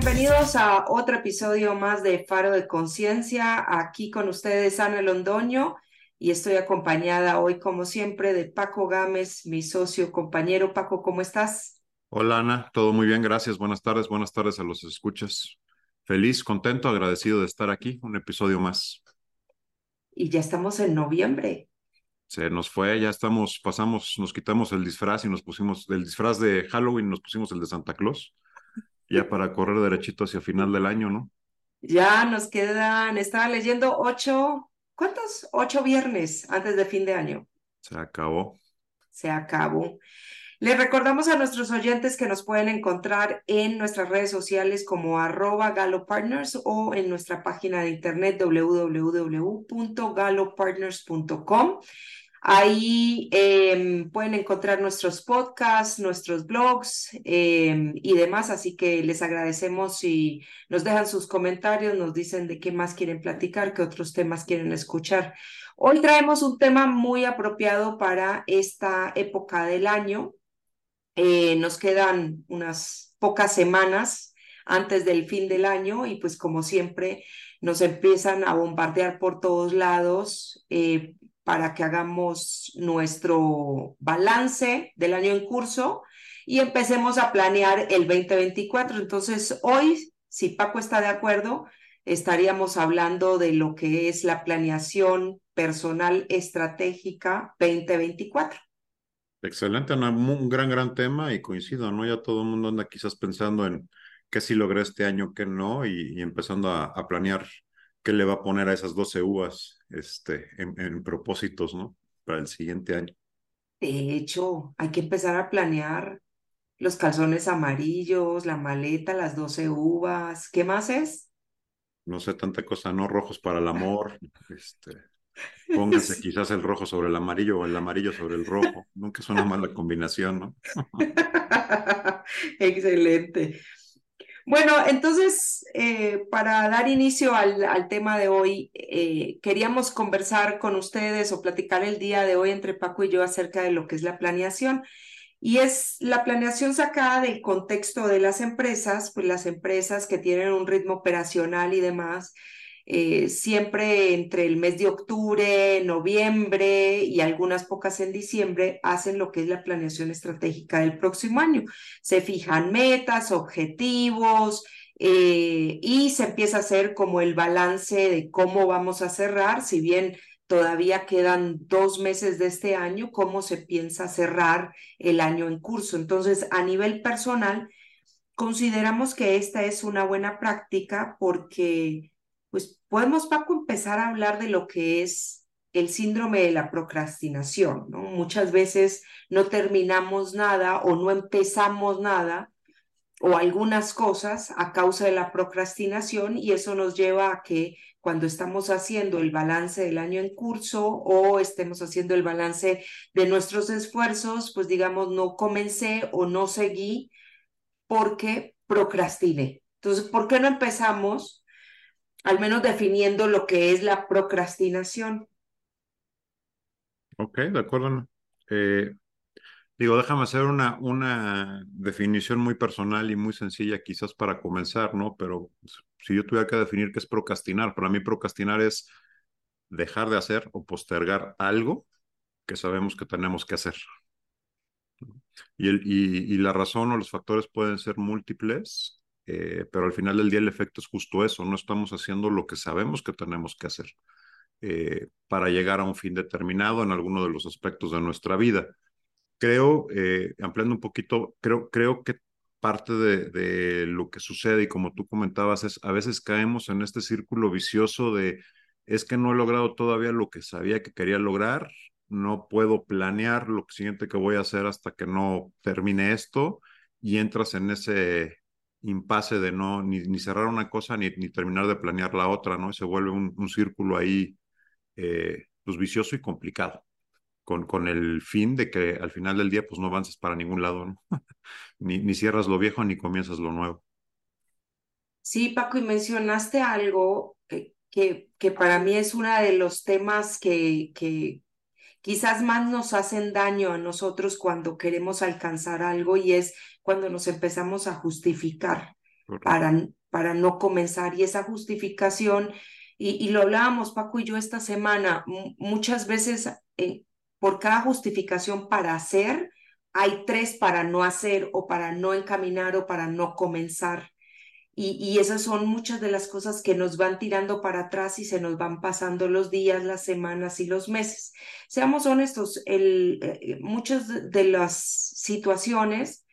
bienvenidos a otro episodio más de Faro de Conciencia. Aquí con ustedes Ana Londoño y estoy acompañada hoy, como siempre, de Paco Gámez, mi socio, compañero. Paco, ¿cómo estás? Hola Ana, todo muy bien, gracias. Buenas tardes, buenas tardes a los escuchas. Feliz, contento, agradecido de estar aquí, un episodio más. Y ya estamos en noviembre. Se nos fue, ya estamos, pasamos, nos quitamos el disfraz y nos pusimos el disfraz de Halloween, nos pusimos el de Santa Claus ya para correr derechito hacia final del año, ¿no? Ya nos quedan, estaba leyendo ocho, ¿cuántos? Ocho viernes antes de fin de año. Se acabó. Se acabó. Les recordamos a nuestros oyentes que nos pueden encontrar en nuestras redes sociales como arroba galopartners o en nuestra página de internet www.galopartners.com. Ahí em, pueden encontrar nuestros podcasts, nuestros blogs em, y demás, así que les agradecemos si nos dejan sus comentarios, nos dicen de qué más quieren platicar, qué otros temas quieren escuchar. Hoy traemos un tema muy apropiado para esta época del año. Eh, nos quedan unas pocas semanas antes del fin del año y pues como siempre nos empiezan a bombardear por todos lados eh, para que hagamos nuestro balance del año en curso y empecemos a planear el 2024. Entonces, hoy, si Paco está de acuerdo, estaríamos hablando de lo que es la planeación personal estratégica 2024. Excelente, un gran, gran tema y coincido, ¿no? Ya todo el mundo anda quizás pensando en qué sí logré este año, qué no, y, empezando a, a, planear qué le va a poner a esas 12 uvas este, en, propósitos, ¿no? Para el siguiente año. De hecho, hay que empezar a planear los calzones amarillos, la maleta, las 12 uvas. ¿Qué más es? No sé, tanta cosa, ¿no? Rojos para el amor. Este, pónganse quizás el rojo sobre el amarillo o el amarillo sobre el rojo. Nunca es una mala combinación, ¿no? Excelente. Bueno, entonces, eh, para dar inicio al, tema de hoy, eh, queríamos conversar con ustedes o platicar el día de hoy entre Paco y yo acerca de lo que es la planeación. Y es la planeación sacada del contexto de las empresas, pues las empresas que tienen un ritmo operacional y demás, eh, siempre entre el mes de octubre, noviembre y algunas pocas en diciembre hacen lo que es la planeación estratégica del próximo año. Se fijan metas, objetivos eh, y se empieza a hacer como el balance de cómo vamos a cerrar, si bien todavía quedan dos meses de este año, cómo se piensa cerrar el año en curso. Entonces, a nivel personal, consideramos que esta es una buena práctica porque pues podemos, Paco, empezar a hablar de lo que es el síndrome de la procrastinación, ¿no? Muchas veces no terminamos nada o no empezamos nada o algunas cosas a causa de la procrastinación y eso nos lleva a que cuando estamos haciendo el balance del año en curso o estemos haciendo el balance de nuestros esfuerzos, pues digamos, no comencé o no seguí porque procrastiné. Entonces, ¿por qué no empezamos al menos definiendo lo que es la procrastinación. Ok, de acuerdo. Eh, digo, déjame hacer una, una definición muy personal y muy sencilla quizás para comenzar, ¿no? Pero si yo tuviera que definir qué es procrastinar, para mí procrastinar es dejar de hacer o postergar algo que sabemos que tenemos que hacer. Y, el, y, y la razón o los factores pueden ser múltiples, eh, pero al final del día el efecto es justo eso, no estamos haciendo lo que sabemos que tenemos que hacer eh, para llegar a un fin determinado en alguno de los aspectos de nuestra vida. Creo, eh, ampliando un poquito, creo, creo que parte de, de, lo que sucede y como tú comentabas es a veces caemos en este círculo vicioso de es que no he logrado todavía lo que sabía que quería lograr, no puedo planear lo siguiente que voy a hacer hasta que no termine esto y entras en ese impasse de no ni, cerrar una cosa ni, terminar de planear la otra, ¿no? se vuelve un, círculo ahí eh, pues vicioso y complicado, con, con el fin de que al final del día pues no avances para ningún lado, ¿no? ni, ni cierras lo viejo ni comienzas lo nuevo. Sí, Paco, y mencionaste algo que, que, que para mí es uno de los temas que, que quizás más nos hacen daño a nosotros cuando queremos alcanzar algo y es cuando nos empezamos a justificar para, para no comenzar. Y esa justificación, y, lo hablábamos Paco y yo esta semana, muchas veces eh, por cada justificación para hacer, hay tres para no hacer o para no encaminar o para no comenzar. Y, esas son muchas de las cosas que nos van tirando para atrás y se nos van pasando los días, las semanas y los meses. Seamos honestos, el, eh, muchas de las situaciones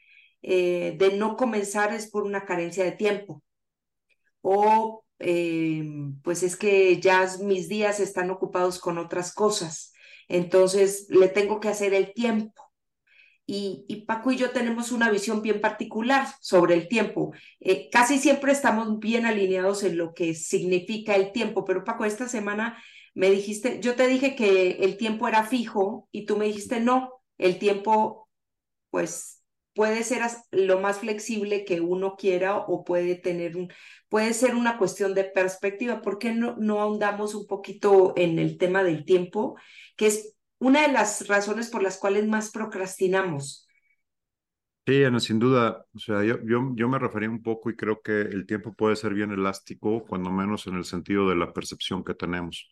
eh, de no comenzar es por una carencia de tiempo. O eh, pues es que ya mis días están ocupados con otras cosas. Entonces le tengo que hacer el tiempo. Y, Paco y yo tenemos una visión bien particular sobre el tiempo. Eh, casi siempre estamos bien alineados en lo que significa el tiempo, pero Paco, esta semana me dijiste, yo te dije que el tiempo era fijo y tú me dijiste no, el tiempo pues puede ser lo más flexible que uno quiera o puede tener un, puede ser una cuestión de perspectiva. ¿Por qué no, no ahondamos un poquito en el tema del tiempo, que es una de las razones por las cuales más procrastinamos. Sí, Ana, sin duda. O sea, yo, yo, yo me refería un poco y creo que el tiempo puede ser bien elástico, cuando menos en el sentido de la percepción que tenemos.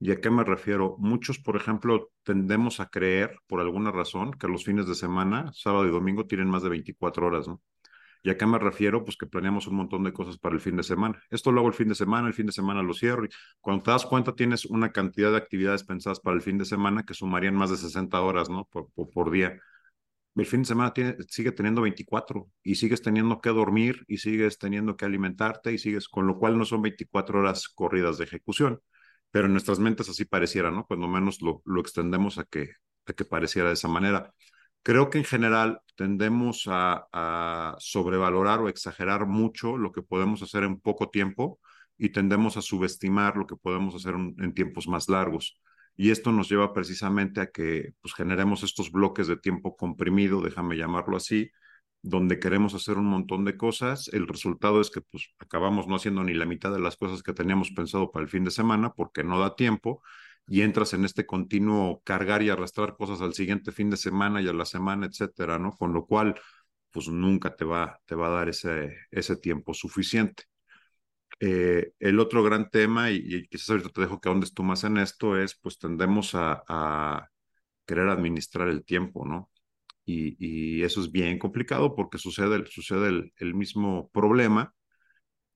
¿Y a qué me refiero? Muchos, por ejemplo, tendemos a creer, por alguna razón, que los fines de semana, sábado y domingo, tienen más de 24 horas, ¿no? ¿Y a qué me refiero? Pues que planeamos un montón de cosas para el fin de semana. Esto lo hago el fin de semana, el fin de semana lo cierro. Y cuando te das cuenta, tienes una cantidad de actividades pensadas para el fin de semana que sumarían más de 60 horas, ¿no? Por, por, día. El fin de semana sigue teniendo 24 y sigues teniendo que dormir y sigues teniendo que alimentarte y sigues, con lo cual no son 24 horas corridas de ejecución. Pero en nuestras mentes así pareciera, ¿no? Cuando menos lo, lo extendemos a que, a que pareciera de esa manera. Creo que en general tendemos a, sobrevalorar o exagerar mucho lo que podemos hacer en poco tiempo y tendemos a subestimar lo que podemos hacer en, tiempos más largos. Y esto nos lleva precisamente a que pues, generemos estos bloques de tiempo comprimido, déjame llamarlo así, donde queremos hacer un montón de cosas. El resultado es que pues, acabamos no haciendo ni la mitad de las cosas que teníamos pensado para el fin de semana porque no da tiempo y entras en este continuo cargar y arrastrar cosas al siguiente fin de semana y a la semana, etcétera, ¿no? Con lo cual, pues nunca te va, te va a dar ese, ese tiempo suficiente. Eh, el otro gran tema, y, quizás ahorita te dejo que ahondes tú más en esto, es pues tendemos a, a querer administrar el tiempo, ¿no? Y, eso es bien complicado porque sucede, sucede el, mismo problema.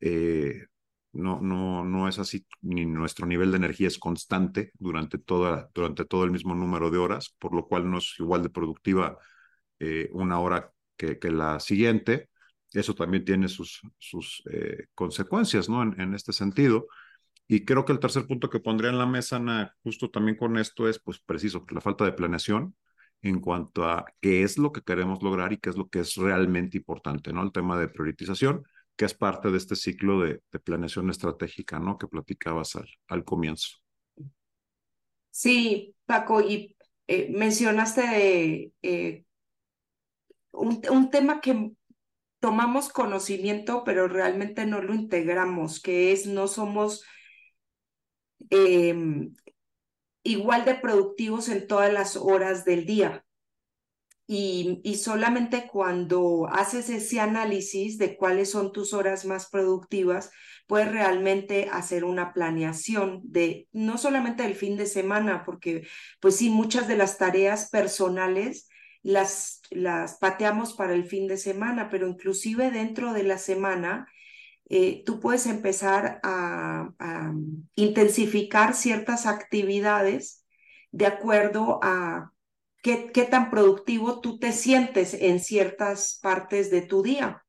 Eh, no, no, no es así, ni nuestro nivel de energía es constante durante, toda, durante todo el mismo número de horas, por lo cual no es igual de productiva eh, una hora que, que, la siguiente. Eso también tiene sus, sus eh, consecuencias, ¿no? En, en, este sentido. Y creo que el tercer punto que pondría en la mesa, Ana, justo también con esto, es, pues, preciso, la falta de planeación en cuanto a qué es lo que queremos lograr y qué es lo que es realmente importante, ¿no? El tema de priorización que es parte de este ciclo de, planeación estratégica, ¿no? Que platicabas al, comienzo. Sí, Paco, y eh, mencionaste eh, un, un, tema que tomamos conocimiento, pero realmente no lo integramos, que es no somos em, igual de productivos en todas las horas del día. Y, solamente cuando haces ese análisis de cuáles son tus horas más productivas, puedes realmente hacer una planeación de no solamente del fin de semana, porque pues sí, muchas de las tareas personales las, las pateamos para el fin de semana, pero inclusive dentro de la semana, eh, tú puedes empezar a, a intensificar ciertas actividades de acuerdo a qué, tan productivo tú te sientes en ciertas partes de tu día.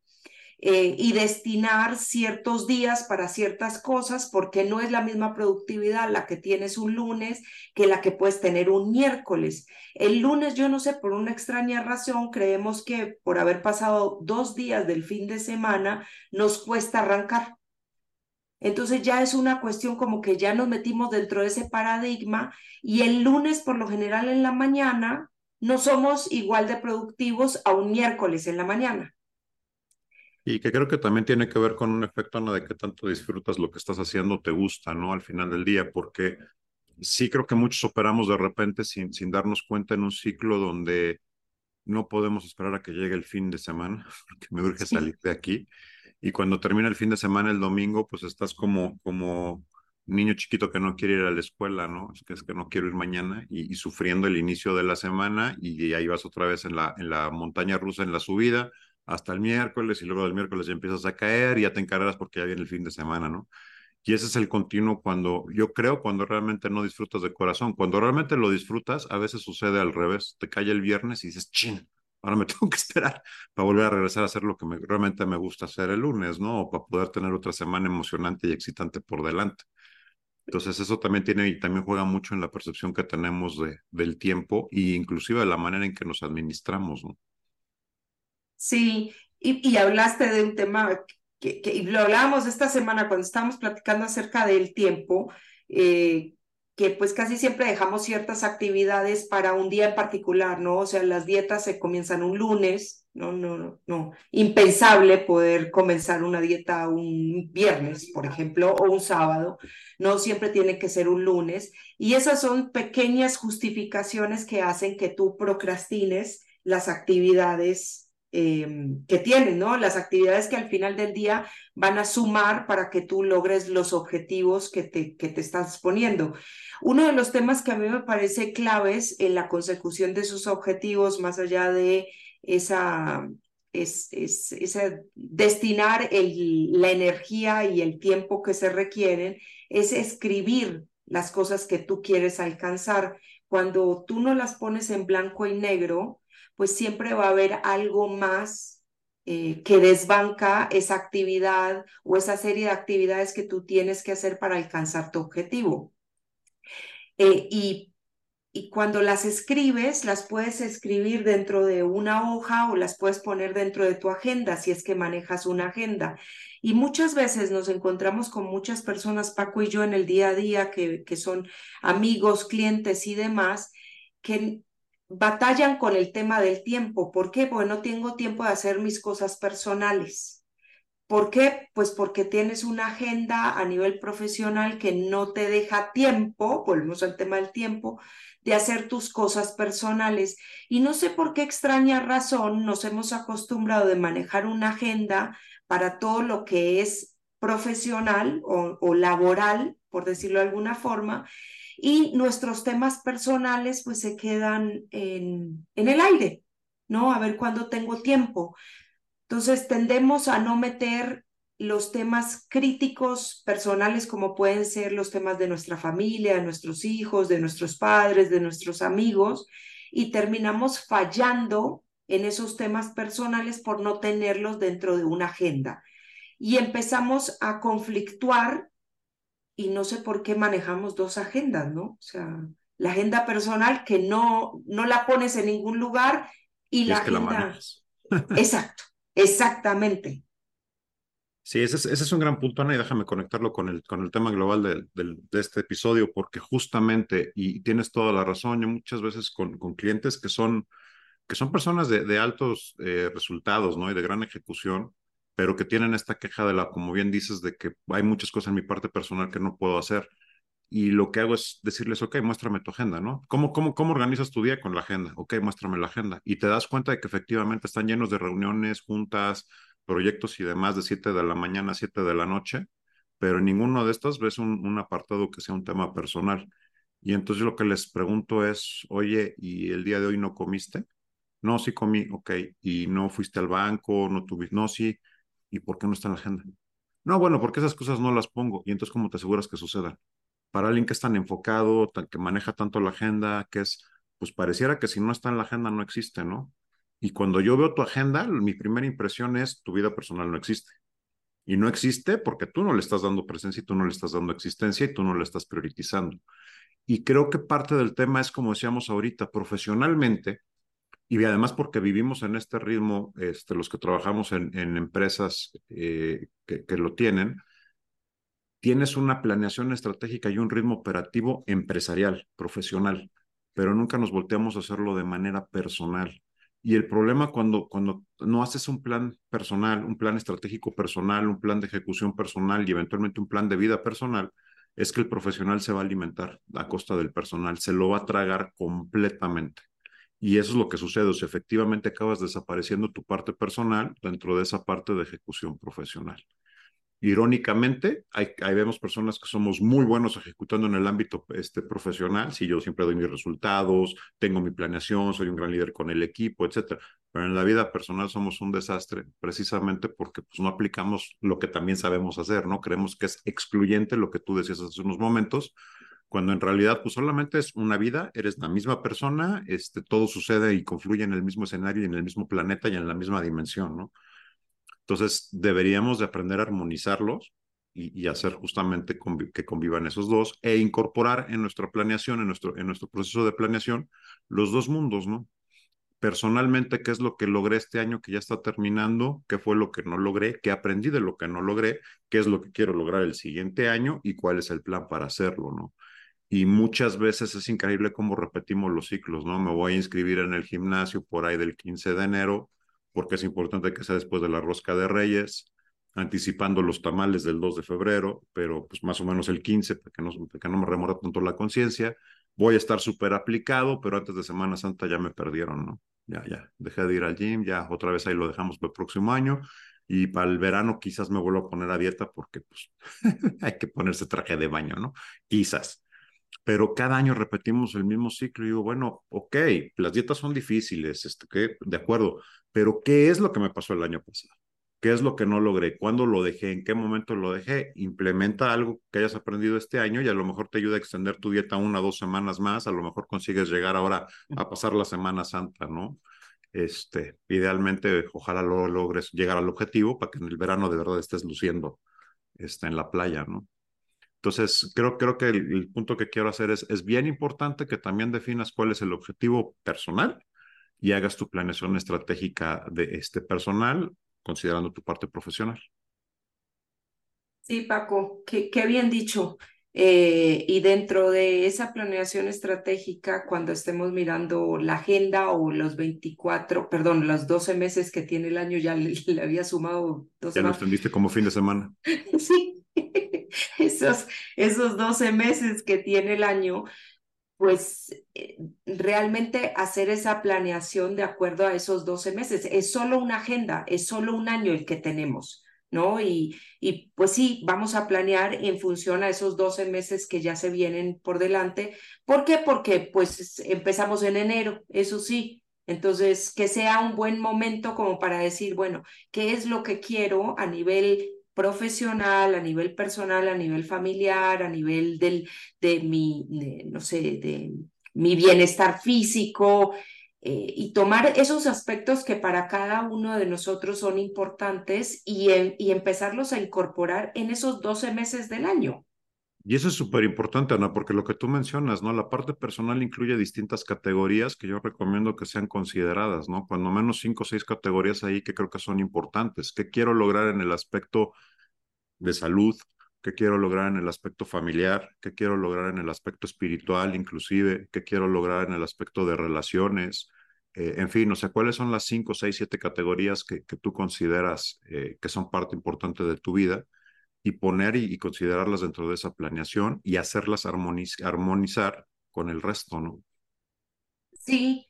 Eh, y destinar ciertos días para ciertas cosas, porque no es la misma productividad la que tienes un lunes que la que puedes tener un miércoles. El lunes, yo no sé, por una extraña razón, creemos que por haber pasado dos días del fin de semana, nos cuesta arrancar. Entonces ya es una cuestión como que ya nos metimos dentro de ese paradigma y el lunes por lo general en la mañana no somos igual de productivos a un miércoles en la mañana. Y que creo que también tiene que ver con un efecto ¿no? de que tanto disfrutas lo que estás haciendo, te gusta, ¿no? Al final del día, porque sí creo que muchos operamos de repente sin, sin darnos cuenta en un ciclo donde no podemos esperar a que llegue el fin de semana, porque me urge salir de aquí y cuando termina el fin de semana, el domingo, pues estás como, como niño chiquito que no quiere ir a la escuela, ¿no? Es que, es que no quiero ir mañana y, sufriendo el inicio de la semana y, ahí vas otra vez en la, en la montaña rusa, en la subida, hasta el miércoles y luego del miércoles ya empiezas a caer y ya te encargas porque ya viene el fin de semana, ¿no? Y ese es el continuo cuando, yo creo, cuando realmente no disfrutas de corazón. Cuando realmente lo disfrutas, a veces sucede al revés. Te cae el viernes y dices, chin, ahora me tengo que esperar para volver a regresar a hacer lo que realmente me gusta hacer el lunes, ¿no? O para poder tener otra semana emocionante y excitante por delante. Entonces eso también tiene y también juega mucho en la percepción que tenemos de, del tiempo e inclusive de la manera en que nos administramos, ¿no? Sí, y, y hablaste de un tema que, que, lo hablábamos esta semana cuando estábamos platicando acerca del tiempo, eh, que pues casi siempre dejamos ciertas actividades para un día en particular, ¿no? O sea, las dietas se comienzan un lunes, no, no, no, impensable poder comenzar una dieta un viernes, por ejemplo, o un sábado, no siempre tiene que ser un lunes, y esas son pequeñas justificaciones que hacen que tú procrastines las actividades Em, que tienen, ¿no? Las actividades que al final del día van a sumar para que tú logres los objetivos que te, que te estás poniendo. Uno de los temas que a mí me parece claves en la consecución de esos objetivos, más allá de esa, es, es, destinar el, la energía y el tiempo que se requieren, es escribir las cosas que tú quieres alcanzar. Cuando tú no las pones en blanco y negro, pues siempre va a haber algo más eh, que desbanca esa actividad o esa serie de actividades que tú tienes que hacer para alcanzar tu objetivo. Eh, y, y cuando las escribes, las puedes escribir dentro de una hoja o las puedes poner dentro de tu agenda si es que manejas una agenda. Y muchas veces nos encontramos con muchas personas, Paco y yo, en el día a día, que, que son amigos, clientes y demás, que batallan con el tema del tiempo. ¿Por qué? Porque no tengo tiempo de hacer mis cosas personales. ¿Por qué? Pues porque tienes una agenda a nivel profesional que no te deja tiempo, volvemos al tema del tiempo, de hacer tus cosas personales. Y no sé por qué extraña razón nos hemos acostumbrado de manejar una agenda para todo lo que es profesional o, o laboral, por decirlo de alguna forma, y nuestros temas personales pues se quedan en, en el aire, ¿no? A ver cuándo tengo tiempo. Entonces tendemos a no meter los temas críticos personales como pueden ser los temas de nuestra familia, de nuestros hijos, de nuestros padres, de nuestros amigos, y terminamos fallando en esos temas personales por no tenerlos dentro de una agenda. Y empezamos a conflictuar y no sé por qué manejamos dos agendas, ¿no? O sea, la agenda personal que no, no la pones en ningún lugar y, la agenda... Exacto, exactamente. Sí, ese es, ese es, un gran punto, Ana, y déjame conectarlo con el, con el tema global de, de, este episodio, porque justamente, y tienes toda la razón, yo muchas veces con, con clientes que son, que son personas de, de altos eh, resultados, ¿no? Y de gran ejecución, pero que tienen esta queja de la, como bien dices, de que hay muchas cosas en mi parte personal que no puedo hacer. Y lo que hago es decirles, ok, muéstrame tu agenda, ¿no? ¿Cómo, cómo, cómo organizas tu día con la agenda? Ok, muéstrame la agenda. Y te das cuenta de que efectivamente están llenos de reuniones, juntas, proyectos y demás de 7 de la mañana a 7 de la noche, pero en ninguno de estos ves un, un apartado que sea un tema personal. Y entonces lo que les pregunto es, oye, ¿y el día de hoy no comiste? No, sí comí, ok. ¿Y no fuiste al banco? ¿No tuviste? No, sí ¿Y por qué no está en la agenda? No, bueno, porque esas cosas no las pongo. Y entonces, ¿cómo te aseguras que sucedan? Para alguien que es tan enfocado, que maneja tanto la agenda, que es, pues pareciera que si no está en la agenda no existe, ¿no? Y cuando yo veo tu agenda, mi primera impresión es tu vida personal no existe. Y no existe porque tú no le estás dando presencia y tú no le estás dando existencia y tú no le estás priorizando. Y creo que parte del tema es, como decíamos ahorita, profesionalmente, y además porque vivimos en este ritmo, este, los que trabajamos en, empresas eh, que, que, lo tienen, tienes una planeación estratégica y un ritmo operativo empresarial, profesional, pero nunca nos volteamos a hacerlo de manera personal. Y el problema cuando, cuando no haces un plan personal, un plan estratégico personal, un plan de ejecución personal y eventualmente un plan de vida personal, es que el profesional se va a alimentar a costa del personal, se lo va a tragar completamente Y eso es lo que sucede, o sea, efectivamente acabas desapareciendo tu parte personal dentro de esa parte de ejecución profesional. Irónicamente, hay, hay, vemos personas que somos muy buenos ejecutando en el ámbito este, profesional. Si yo siempre doy mis resultados, tengo mi planeación, soy un gran líder con el equipo, etcétera. Pero en la vida personal somos un desastre, precisamente porque pues, no aplicamos lo que también sabemos hacer, ¿no? Creemos que es excluyente lo que tú decías hace unos momentos, cuando en realidad pues solamente es una vida, eres la misma persona, este, todo sucede y confluye en el mismo escenario y en el mismo planeta y en la misma dimensión, ¿no? Entonces, deberíamos de aprender a armonizarlos y, hacer justamente que convivan esos dos e incorporar en nuestra planeación, en nuestro, en nuestro proceso de planeación, los dos mundos, ¿no? Personalmente, ¿qué es lo que logré este año que ya está terminando? ¿Qué fue lo que no logré? ¿Qué aprendí de lo que no logré? ¿Qué es lo que quiero lograr el siguiente año? ¿Y cuál es el plan para hacerlo, ¿no? Y muchas veces es increíble cómo repetimos los ciclos, ¿no? Me voy a inscribir en el gimnasio por ahí del 15 de enero, porque es importante que sea después de la rosca de Reyes, anticipando los tamales del 2 de febrero, pero pues más o menos el 15, para que no, que no me remora tanto la conciencia. Voy a estar súper aplicado, pero antes de Semana Santa ya me perdieron, ¿no? Ya, ya, dejé de ir al gym, ya otra vez ahí lo dejamos para el próximo año. Y para el verano quizás me vuelvo a poner a dieta porque pues hay que ponerse traje de baño, ¿no? Quizás pero cada año repetimos el mismo ciclo y digo, bueno, ok, las dietas son difíciles, este, ¿qué? de acuerdo, pero ¿qué es lo que me pasó el año pasado? ¿Qué es lo que no logré? ¿Cuándo lo dejé? ¿En qué momento lo dejé? Implementa algo que hayas aprendido este año y a lo mejor te ayuda a extender tu dieta una o dos semanas más. A lo mejor consigues llegar ahora a pasar la Semana Santa, ¿no? Este, idealmente, ojalá lo logres llegar al objetivo para que en el verano de verdad estés luciendo este, en la playa, ¿no? Entonces, creo, creo que el, el punto que quiero hacer es, es bien importante que también definas cuál es el objetivo personal y hagas tu planeación estratégica de este personal considerando tu parte profesional. Sí, Paco, qué, qué bien dicho. Eh, y dentro de esa planeación estratégica, cuando estemos mirando la agenda o los 24, perdón, los 12 meses que tiene el año, ya le, había sumado dos Ya lo entendiste como fin de semana. sí, esos, esos 12 meses que tiene el año, pues eh, realmente hacer esa planeación de acuerdo a esos 12 meses. Es solo una agenda, es solo un año el que tenemos, ¿no? Y, y pues sí, vamos a planear en función a esos 12 meses que ya se vienen por delante. ¿Por qué? Porque pues empezamos en enero, eso sí. Entonces, que sea un buen momento como para decir, bueno, ¿qué es lo que quiero a nivel profesional, a nivel personal, a nivel familiar, a nivel del, de mi, no sé, de mi bienestar físico, eh, y tomar esos aspectos que para cada uno de nosotros son importantes y, y empezarlos a incorporar en esos 12 meses del año. Y eso es súper importante, Ana, porque lo que tú mencionas, ¿no? La parte personal incluye distintas categorías que yo recomiendo que sean consideradas, ¿no? Cuando menos cinco o seis categorías ahí que creo que son importantes. ¿Qué quiero lograr en el aspecto de salud? ¿Qué quiero lograr en el aspecto familiar? ¿Qué quiero lograr en el aspecto espiritual, inclusive? ¿Qué quiero lograr en el aspecto de relaciones? Eh, en fin, no sé, ¿cuáles son las cinco, seis, siete categorías que, que tú consideras eh, que son parte importante de tu vida? Y poner y, considerarlas dentro de esa planeación y hacerlas armonizar con el resto, ¿no? Sí,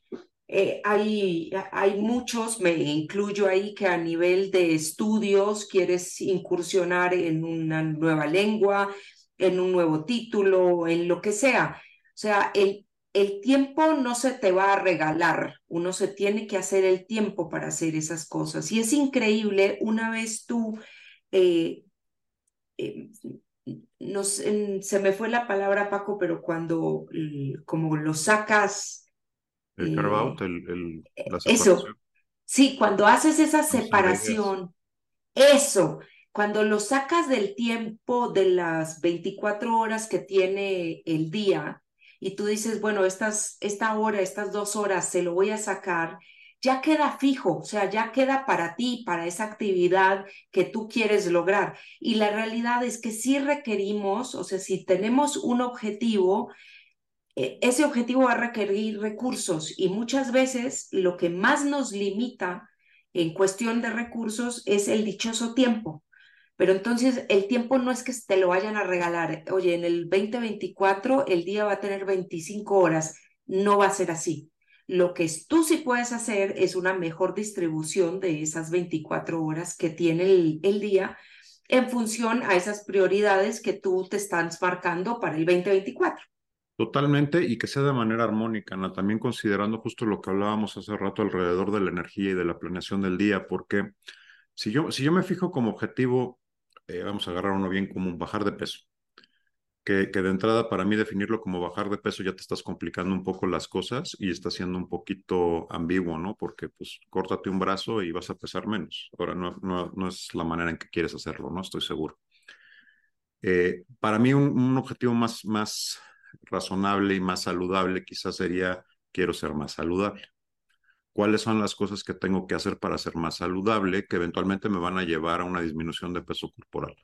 eh, hay, hay muchos, me incluyo ahí, que a nivel de estudios quieres incursionar en una nueva lengua, en un nuevo título, en lo que sea. O sea, el, el tiempo no se te va a regalar, uno se tiene que hacer el tiempo para hacer esas cosas. Y es increíble, una vez tú eh, eh, no se me fue la palabra, Paco, pero cuando como lo sacas. El out, el, la Eso. Sí, cuando haces esa separación, eso, cuando lo sacas del tiempo de las 24 horas que tiene el día y tú dices, bueno, estas, esta hora, estas dos horas se lo voy a sacar ya queda fijo, o sea, ya queda para ti, para esa actividad que tú quieres lograr. Y la realidad es que si requerimos, o sea, si tenemos un objetivo, eh, ese objetivo va a requerir recursos y muchas veces lo que más nos limita en cuestión de recursos es el dichoso tiempo. Pero entonces el tiempo no es que te lo vayan a regalar. Oye, en el 2024 el día va a tener 25 horas. No va a ser así Lo que tú sí puedes hacer es una mejor distribución de esas 24 horas que tiene el, día en función a esas prioridades que tú te estás marcando para el 2024. Totalmente, y que sea de manera armónica, ¿no? También considerando justo lo que hablábamos hace rato alrededor de la energía y de la planeación del día, porque si yo, si yo me fijo como objetivo, eh, vamos a agarrar uno bien común, bajar de peso, que, de entrada para mí definirlo como bajar de peso ya te estás complicando un poco las cosas y está siendo un poquito ambiguo, ¿no? Porque pues córtate un brazo y vas a pesar menos. Ahora no, no, no es la manera en que quieres hacerlo, ¿no? Estoy seguro. Eh, para mí un, un objetivo más, más razonable y más saludable quizás sería quiero ser más saludable. ¿Cuáles son las cosas que tengo que hacer para ser más saludable que eventualmente me van a llevar a una disminución de peso corporal?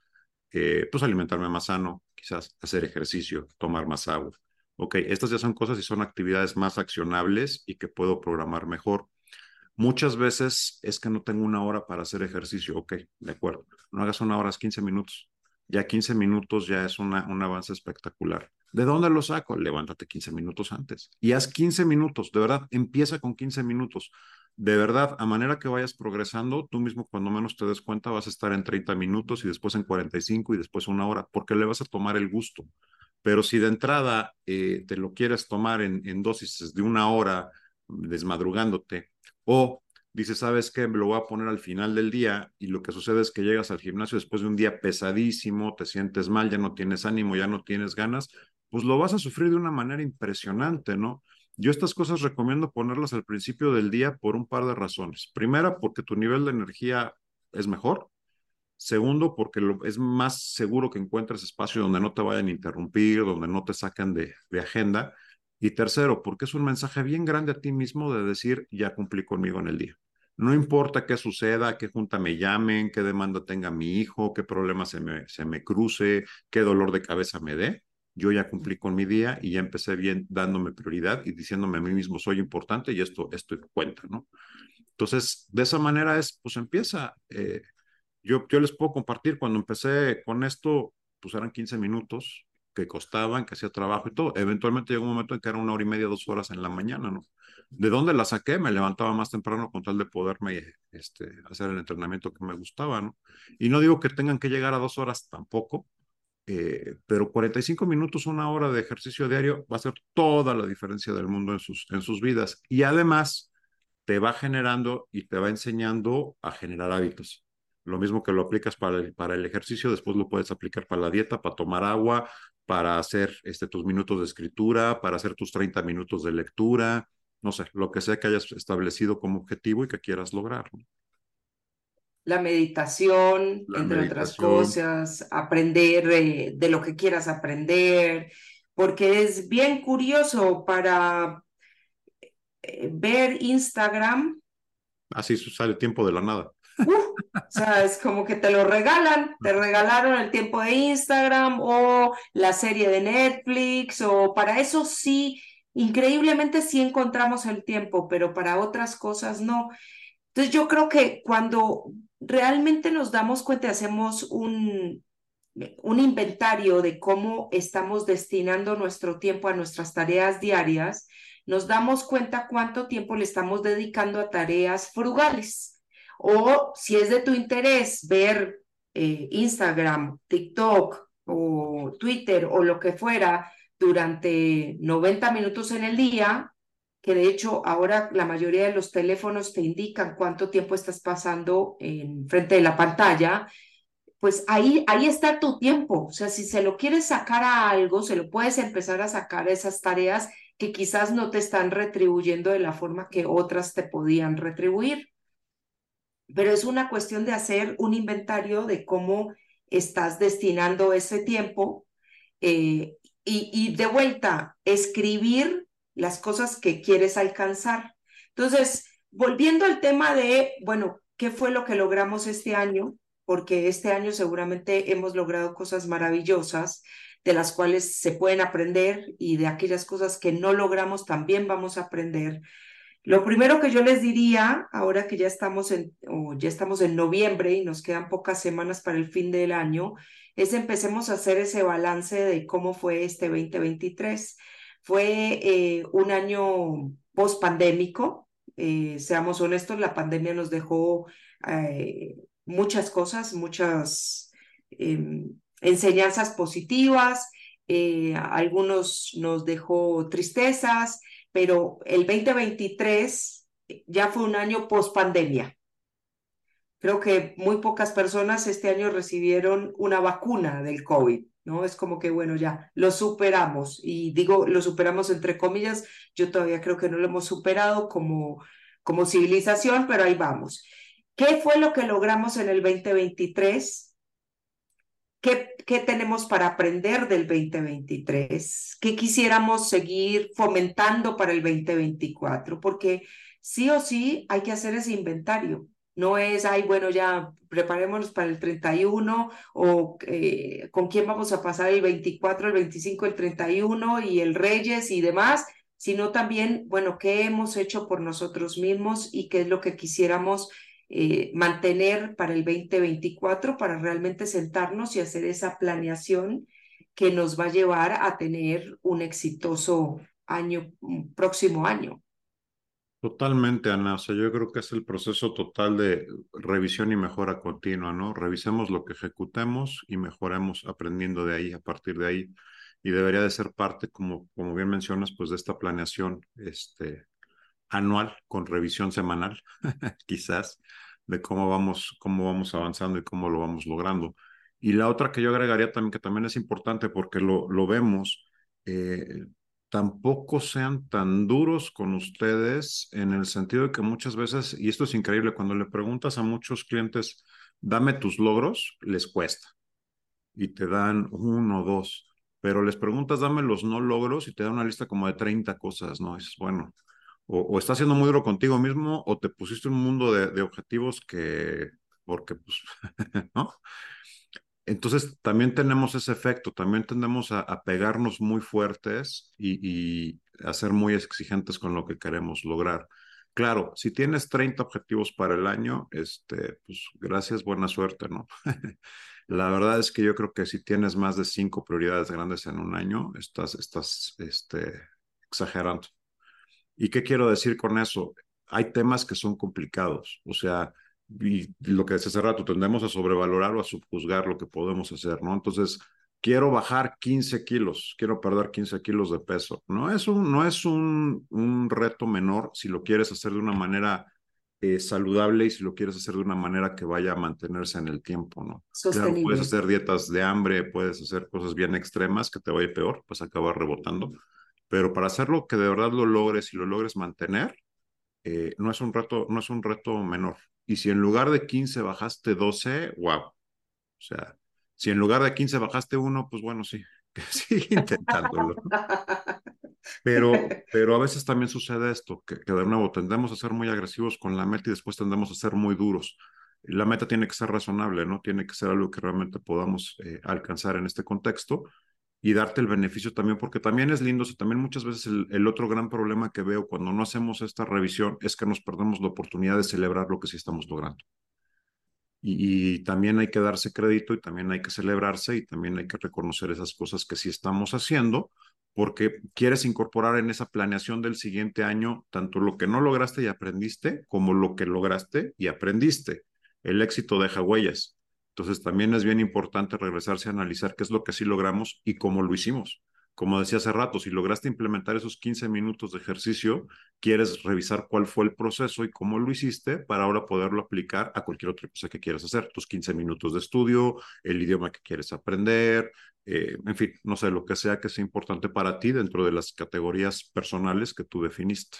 Eh, pues alimentarme más sano, quizás hacer ejercicio, tomar más agua. Ok, estas ya son cosas y son actividades más accionables y que puedo programar mejor. Muchas veces es que no tengo una hora para hacer ejercicio. Ok, de acuerdo. No hagas una hora, es 15 minutos. Ya 15 minutos ya es una, un avance espectacular. ¿De dónde lo saco? Levántate 15 minutos antes y haz 15 minutos, de verdad, empieza con 15 minutos. De verdad, a manera que vayas progresando, tú mismo cuando menos te des cuenta vas a estar en 30 minutos y después en 45 y después una hora, porque le vas a tomar el gusto. Pero si de entrada eh, te lo quieres tomar en, dosis de una hora desmadrugándote o dices, ¿sabes qué? Me lo voy a poner al final del día y lo que sucede es que llegas al gimnasio después de un día pesadísimo, te sientes mal, ya no tienes ánimo, ya no tienes ganas, pues lo vas a sufrir de una manera impresionante, ¿no? Yo estas cosas recomiendo ponerlas al principio del día por un par de razones. Primera, porque tu nivel de energía es mejor. Segundo, porque lo, es más seguro que encuentres espacio donde no te vayan a interrumpir, donde no te sacan de, de agenda. Y tercero, porque es un mensaje bien grande a ti mismo de decir, ya cumplí conmigo en el día. No importa qué suceda, qué junta me llamen, qué demanda tenga mi hijo, qué problema se me, se me cruce, qué dolor de cabeza me dé yo ya cumplí con mi día y ya empecé bien dándome prioridad y diciéndome a mí mismo soy importante y esto, esto cuenta, ¿no? Entonces, de esa manera es, pues empieza. Eh, yo, yo les puedo compartir, cuando empecé con esto, pues eran 15 minutos que costaban, que hacía trabajo y todo. Eventualmente llegó un momento en que era una hora y media, dos horas en la mañana, ¿no? ¿De dónde la saqué? Me levantaba más temprano con tal de poderme este, hacer el entrenamiento que me gustaba, ¿no? Y no digo que tengan que llegar a dos horas tampoco, eh, pero 45 minutos, una hora de ejercicio diario va a hacer toda la diferencia del mundo en sus, en sus vidas. Y además te va generando y te va enseñando a generar hábitos. Lo mismo que lo aplicas para el, para el ejercicio, después lo puedes aplicar para la dieta, para tomar agua, para hacer este, tus minutos de escritura, para hacer tus 30 minutos de lectura, no sé, lo que sea que hayas establecido como objetivo y que quieras lograr. ¿no? La meditación, La entre otras cosas, aprender eh, de lo que quieras aprender, porque es bien curioso para eh, ver Instagram, Así sale tiempo de la nada. ¡uh! o sea, es como que te lo regalan, te regalaron el tiempo de Instagram o la serie de Netflix, o para eso sí, increíblemente sí encontramos el tiempo, pero para otras cosas no. Entonces yo creo que cuando realmente nos damos cuenta y hacemos un, un inventario de cómo estamos destinando nuestro tiempo a nuestras tareas diarias, nos damos cuenta cuánto tiempo le estamos dedicando a tareas frugales. O si es de tu interés ver eh, Instagram, TikTok o Twitter o lo que fuera durante 90 minutos en el día, que de hecho ahora la mayoría de los teléfonos te indican cuánto tiempo estás pasando en frente de la pantalla, pues ahí, ahí está tu tiempo. O sea, si se lo quieres sacar a algo, se lo puedes empezar a sacar a esas tareas que quizás no te están retribuyendo de la forma que otras te podían retribuir. Pero es una cuestión de hacer un inventario de cómo estás destinando ese tiempo eh, y, y de vuelta, escribir las cosas que quieres alcanzar. Entonces, volviendo al tema de, bueno, ¿qué fue lo que logramos este año? Porque este año seguramente hemos logrado cosas maravillosas de las cuales se pueden aprender y de aquellas cosas que no logramos también vamos a aprender. Lo primero que yo les diría, ahora que ya estamos en, o ya estamos en noviembre y nos quedan pocas semanas para el fin del año, es empecemos a hacer ese balance de cómo fue este 2023 fue eh, un año post-pandémico. Eh, seamos honestos, la pandemia nos dejó eh, muchas cosas, muchas enseñanzas positivas, algunos nos dejó tristezas, pero el 2023 ya fue un año post pandemia. Creo que muy pocas personas este año recibieron una vacuna del COVID, ¿no? Es como que, bueno, ya lo superamos. Y digo, lo superamos entre comillas, yo todavía creo que no lo hemos superado como, como civilización, pero ahí vamos. ¿Qué fue lo que logramos en el 2023? ¿Qué, ¿Qué, tenemos para aprender del 2023? ¿Qué quisiéramos seguir fomentando para el 2024? Porque sí o sí hay que hacer ese inventario. No es, ay, bueno, ya preparémonos para el 31 o eh, con quién vamos a pasar el 24, el 25, el 31 y el Reyes y demás, sino también, bueno, qué hemos hecho por nosotros mismos y qué es lo que quisiéramos eh, mantener para el 2024 para realmente sentarnos y hacer esa planeación que nos va a llevar a tener un exitoso año, próximo año. Totalmente, Ana. O sea, yo creo que es el proceso total de revisión y mejora continua, ¿no? Revisemos lo que ejecutemos y mejoremos aprendiendo de ahí, a partir de ahí. Y debería de ser parte, como, como bien mencionas, pues de esta planeación este, anual con revisión semanal, quizás, de cómo vamos, cómo vamos avanzando y cómo lo vamos logrando. Y la otra que yo agregaría también, que también es importante porque lo, lo vemos, eh, tampoco sean tan duros con ustedes en el sentido de que muchas veces, y esto es increíble, cuando le preguntas a muchos clientes, dame tus logros, les cuesta. Y te dan uno o dos. Pero les preguntas, dame los no logros y te dan una lista como de 30 cosas, ¿no? es bueno, o, o estás siendo muy duro contigo mismo o te pusiste un mundo de, de objetivos que, porque, pues, ¿no? Entonces, también tenemos ese efecto, también tendemos a, pegarnos muy fuertes y, a ser muy exigentes con lo que queremos lograr. Claro, si tienes 30 objetivos para el año, este, pues gracias, buena suerte, ¿no? La verdad es que yo creo que si tienes más de cinco prioridades grandes en un año, estás, estás este, exagerando. ¿Y qué quiero decir con eso? Hay temas que son complicados, o sea, y lo que decía hace rato, tendemos a sobrevalorar o a subjuzgar lo que podemos hacer, ¿no? Entonces, quiero bajar 15 kilos, quiero perder 15 kilos de peso. No es un, no es un, un reto menor si lo quieres hacer de una manera eh, saludable y si lo quieres hacer de una manera que vaya a mantenerse en el tiempo, ¿no? Claro, puedes hacer dietas de hambre, puedes hacer cosas bien extremas que te vaya peor, pues acabar rebotando. Pero para hacerlo que de verdad lo logres y lo logres mantener, eh, no es un reto, no es un reto menor. Y si en lugar de 15 bajaste 12, wow. O sea, si en lugar de 15 bajaste uno, pues bueno, sí, sigue intentándolo. Pero, pero a veces también sucede esto, que, que, de nuevo tendemos a ser muy agresivos con la meta y después tendemos a ser muy duros. La meta tiene que ser razonable, ¿no? Tiene que ser algo que realmente podamos eh, alcanzar en este contexto y darte el beneficio también, porque también es lindo, o también muchas veces el, otro gran problema que veo cuando no hacemos esta revisión es que nos perdemos la oportunidad de celebrar lo que sí estamos logrando. Y, y, también hay que darse crédito y también hay que celebrarse y también hay que reconocer esas cosas que sí estamos haciendo, porque quieres incorporar en esa planeación del siguiente año tanto lo que no lograste y aprendiste como lo que lograste y aprendiste. El éxito deja huellas. Entonces también es bien importante regresarse a analizar qué es lo que sí logramos y cómo lo hicimos. Como decía hace rato, si lograste implementar esos 15 minutos de ejercicio, quieres revisar cuál fue el proceso y cómo lo hiciste para ahora poderlo aplicar a cualquier otra cosa que quieras hacer. Tus 15 minutos de estudio, el idioma que quieres aprender, eh, en fin, no sé, lo que sea que sea importante para ti dentro de las categorías personales que tú definiste.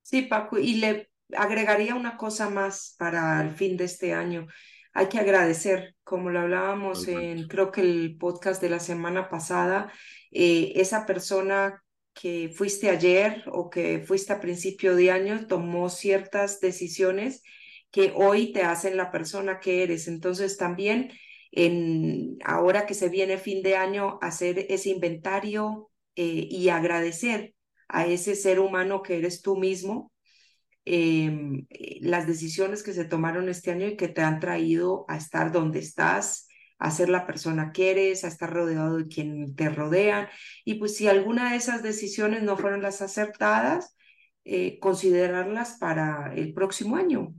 Sí, Paco, y le agregaría una cosa más para el fin de este año hay que agradecer, como lo hablábamos en creo que el podcast de la semana pasada, eh, esa persona que fuiste ayer o que fuiste a principio de año tomó ciertas decisiones que hoy te hacen la persona que eres. Entonces también en ahora que se viene fin de año hacer ese inventario eh, y agradecer a ese ser humano que eres tú mismo eh, las decisiones que se tomaron este año y que te han traído a estar donde estás, a ser la persona que eres, a estar rodeado de quien te rodean. Y pues si alguna de esas decisiones no fueron las acertadas, eh, considerarlas para el próximo año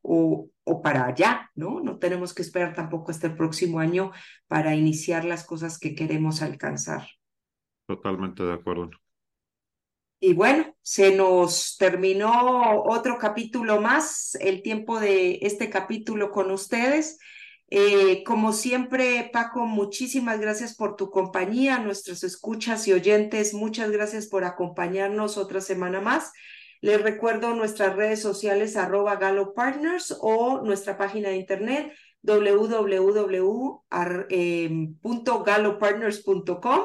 o, o, para allá, ¿no? No tenemos que esperar tampoco hasta el próximo año para iniciar las cosas que queremos alcanzar. Totalmente de acuerdo. Y bueno, se nos terminó otro capítulo más, el tiempo de este capítulo con ustedes. Eh, como siempre, Paco, muchísimas gracias por tu compañía, nuestros escuchas y oyentes, muchas gracias por acompañarnos otra semana más. Les recuerdo nuestras redes sociales arroba Galo Partners o nuestra página de internet www.galopartners.com.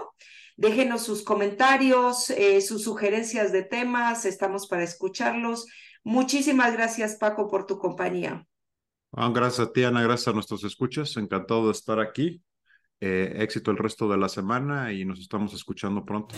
Déjenos sus comentarios, eh, sus sugerencias de temas, estamos para escucharlos. Muchísimas gracias, Paco, por tu compañía. Ah, gracias a ti, Ana, gracias a nuestros escuchas. Encantado de estar aquí. Eh, éxito el resto de la semana y nos estamos escuchando pronto.